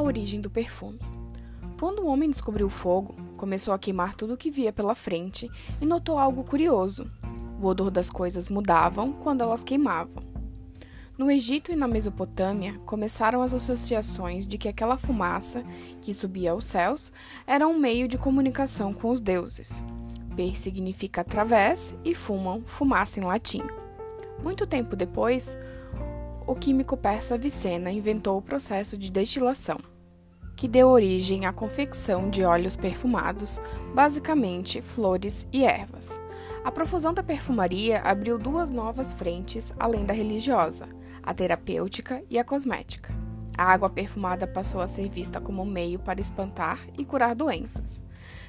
origem do perfume. Quando o homem descobriu o fogo, começou a queimar tudo o que via pela frente e notou algo curioso. O odor das coisas mudavam quando elas queimavam. No Egito e na Mesopotâmia, começaram as associações de que aquela fumaça, que subia aos céus, era um meio de comunicação com os deuses. Per significa através e fumam, fumaça em latim. Muito tempo depois, o químico persa Avicena inventou o processo de destilação, que deu origem à confecção de óleos perfumados, basicamente flores e ervas. A profusão da perfumaria abriu duas novas frentes além da religiosa, a terapêutica e a cosmética. A água perfumada passou a ser vista como meio para espantar e curar doenças.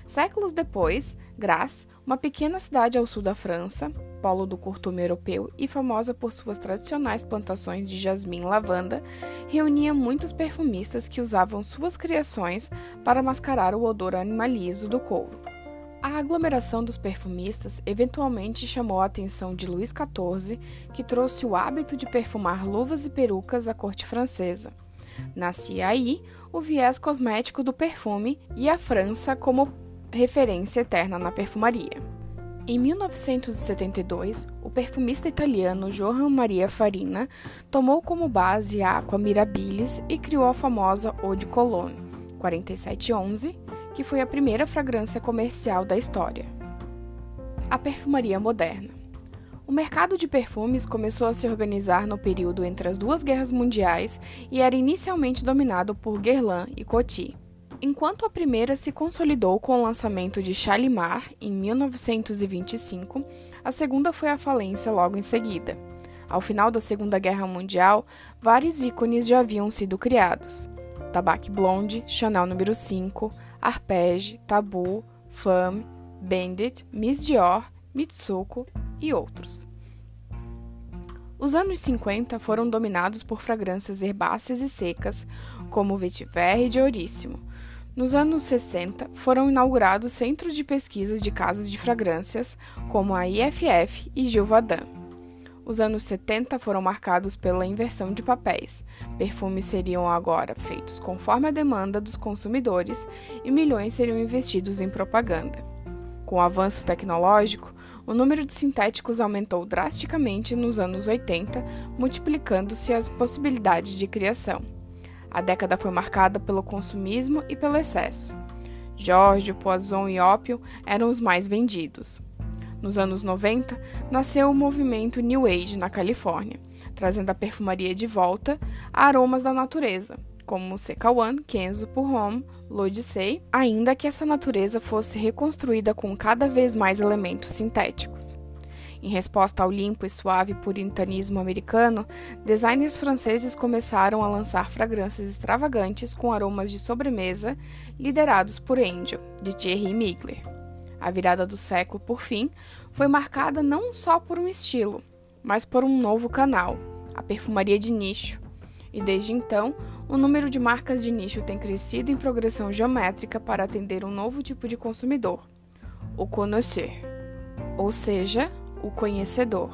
Séculos depois, Grasse, uma pequena cidade ao sul da França, polo do curtume europeu e famosa por suas tradicionais plantações de jasmim e lavanda, reunia muitos perfumistas que usavam suas criações para mascarar o odor animalizo do couro. A aglomeração dos perfumistas eventualmente chamou a atenção de Luís XIV, que trouxe o hábito de perfumar luvas e perucas à corte francesa. Nascia aí o viés cosmético do perfume e a França como referência eterna na perfumaria. Em 1972, o perfumista italiano Johann Maria Farina tomou como base a Aqua Mirabilis e criou a famosa Eau de Cologne 4711, que foi a primeira fragrância comercial da história. A perfumaria moderna. O mercado de perfumes começou a se organizar no período entre as duas guerras mundiais e era inicialmente dominado por Guerlain e Coty. Enquanto a primeira se consolidou com o lançamento de Chalimar em 1925, a segunda foi à falência logo em seguida. Ao final da Segunda Guerra Mundial, vários ícones já haviam sido criados: Tabac Blonde, Chanel número 5, Arpege, Tabu, Femme, Bandit, Miss Dior, Mitsuko e outros. Os anos 50 foram dominados por fragrâncias herbáceas e secas, como Vetiver e Dioríssimo, nos anos 60, foram inaugurados centros de pesquisas de casas de fragrâncias, como a IFF e Gilvadan. Os anos 70 foram marcados pela inversão de papéis. Perfumes seriam agora feitos conforme a demanda dos consumidores e milhões seriam investidos em propaganda. Com o avanço tecnológico, o número de sintéticos aumentou drasticamente nos anos 80, multiplicando-se as possibilidades de criação. A década foi marcada pelo consumismo e pelo excesso. Jorge, Poison e ópio eram os mais vendidos. Nos anos 90, nasceu o movimento New Age na Califórnia, trazendo a perfumaria de volta a aromas da natureza, como Sekawan, Kenzo, Purhom, Lodicei, ainda que essa natureza fosse reconstruída com cada vez mais elementos sintéticos. Em resposta ao limpo e suave puritanismo americano, designers franceses começaram a lançar fragrâncias extravagantes com aromas de sobremesa, liderados por Angel, de Thierry Mugler. A virada do século, por fim, foi marcada não só por um estilo, mas por um novo canal, a perfumaria de nicho. E desde então, o número de marcas de nicho tem crescido em progressão geométrica para atender um novo tipo de consumidor, o connoisseur, ou seja, o conhecedor.